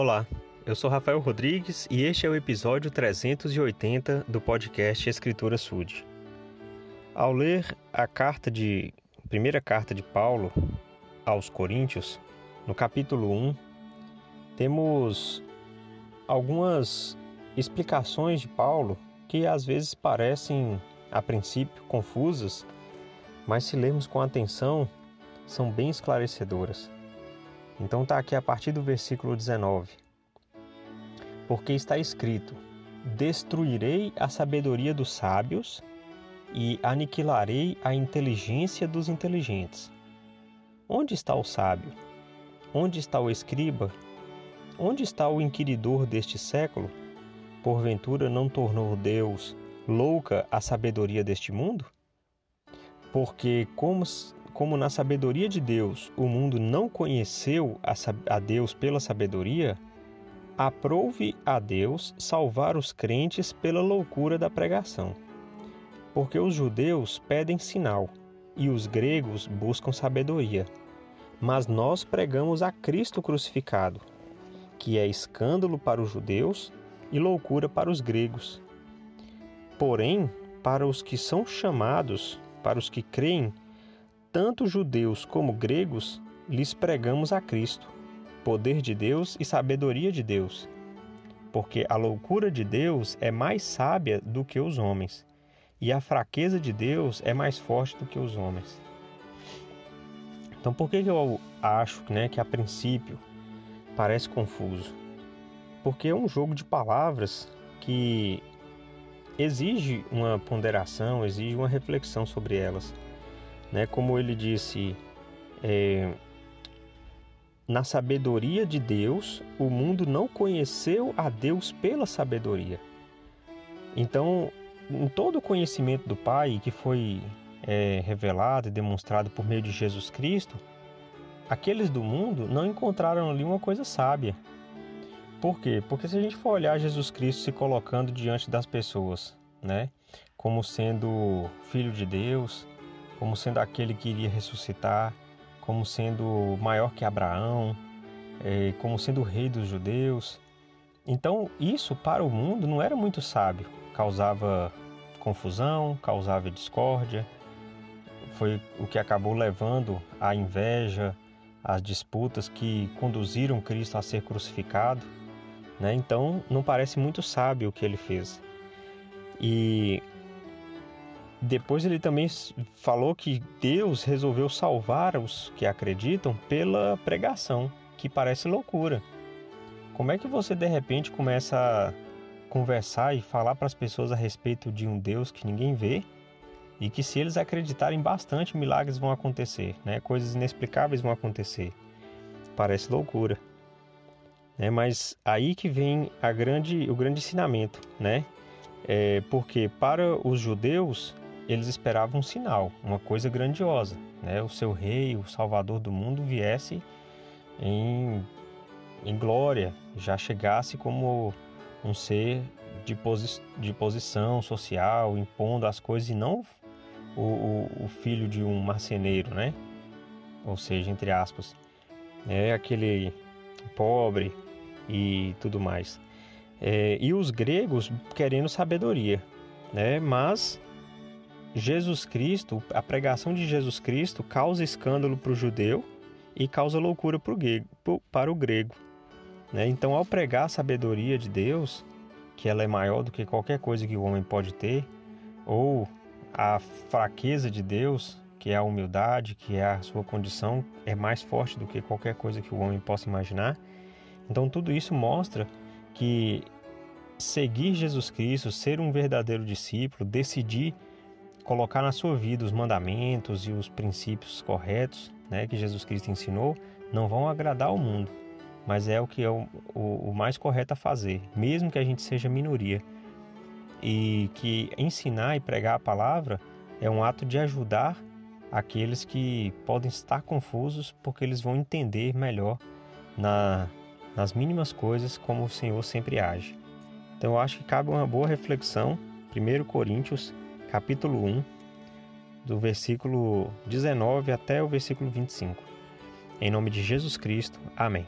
Olá, eu sou Rafael Rodrigues e este é o episódio 380 do podcast Escritura Sud. Ao ler a carta de primeira carta de Paulo aos Coríntios, no capítulo 1, temos algumas explicações de Paulo que às vezes parecem a princípio confusas, mas se lermos com atenção, são bem esclarecedoras. Então está aqui a partir do versículo 19. Porque está escrito: Destruirei a sabedoria dos sábios e aniquilarei a inteligência dos inteligentes. Onde está o sábio? Onde está o escriba? Onde está o inquiridor deste século? Porventura não tornou Deus louca a sabedoria deste mundo? Porque, como, como na sabedoria de Deus o mundo não conheceu a, Deus pela sabedoria, aprove a Deus salvar os crentes pela loucura da pregação. Porque os judeus pedem sinal e os gregos buscam sabedoria. Mas nós pregamos a Cristo crucificado, que é escândalo para os judeus e loucura para os gregos. Porém, para os que são chamados, para os que creem, tanto judeus como gregos, lhes pregamos a Cristo, poder de Deus e sabedoria de Deus. Porque a loucura de Deus é mais sábia do que os homens, e a fraqueza de Deus é mais forte do que os homens. Então, por que eu acho né, que a princípio parece confuso? Porque é um jogo de palavras que exige uma ponderação, exige uma reflexão sobre elas. Né? Como ele disse, é, na sabedoria de Deus, o mundo não conheceu a Deus pela sabedoria. Então, em todo o conhecimento do Pai que foi é, revelado e demonstrado por meio de Jesus Cristo, aqueles do mundo não encontraram ali uma coisa sábia. Por quê? Porque se a gente for olhar Jesus Cristo se colocando diante das pessoas, né, como sendo filho de Deus, como sendo aquele que iria ressuscitar, como sendo maior que Abraão, é, como sendo o rei dos judeus. Então, isso para o mundo não era muito sábio, causava confusão, causava discórdia, foi o que acabou levando à inveja, às disputas que conduziram Cristo a ser crucificado. Né? Então, não parece muito sábio o que ele fez. E depois ele também falou que Deus resolveu salvar os que acreditam pela pregação, que parece loucura. Como é que você de repente começa a conversar e falar para as pessoas a respeito de um Deus que ninguém vê e que se eles acreditarem bastante, milagres vão acontecer, né? Coisas inexplicáveis vão acontecer. Parece loucura. Né? Mas aí que vem grande, o grande ensinamento, né? É, porque para os judeus eles esperavam um sinal, uma coisa grandiosa, né? O seu rei, o salvador do mundo viesse em, em glória, já chegasse como um ser de, posi de posição social, impondo as coisas e não o, o, o, filho de um marceneiro, né? Ou seja, entre aspas, é aquele pobre e tudo mais. É, e os gregos querendo sabedoria, né? Mas Jesus Cristo, a pregação de Jesus Cristo causa escândalo para o judeu e causa loucura para o grego. Né? Então, ao pregar a sabedoria de Deus, que ela é maior do que qualquer coisa que o homem pode ter, ou a fraqueza de Deus, que é a humildade, que é a sua condição, é mais forte do que qualquer coisa que o homem possa imaginar. Então, tudo isso mostra que seguir Jesus Cristo, ser um verdadeiro discípulo, decidir colocar na sua vida os mandamentos e os princípios corretos né, que Jesus Cristo ensinou, não vão agradar ao mundo, mas é o que é o, o, o mais correto a fazer, mesmo que a gente seja minoria. E que ensinar e pregar a palavra é um ato de ajudar aqueles que podem estar confusos, porque eles vão entender melhor na, nas mínimas coisas como o Senhor sempre age. Então eu acho que cabe uma boa reflexão, 1 Coríntios capítulo 1, do versículo 19 até o versículo 25. Em nome de Jesus Cristo, amém.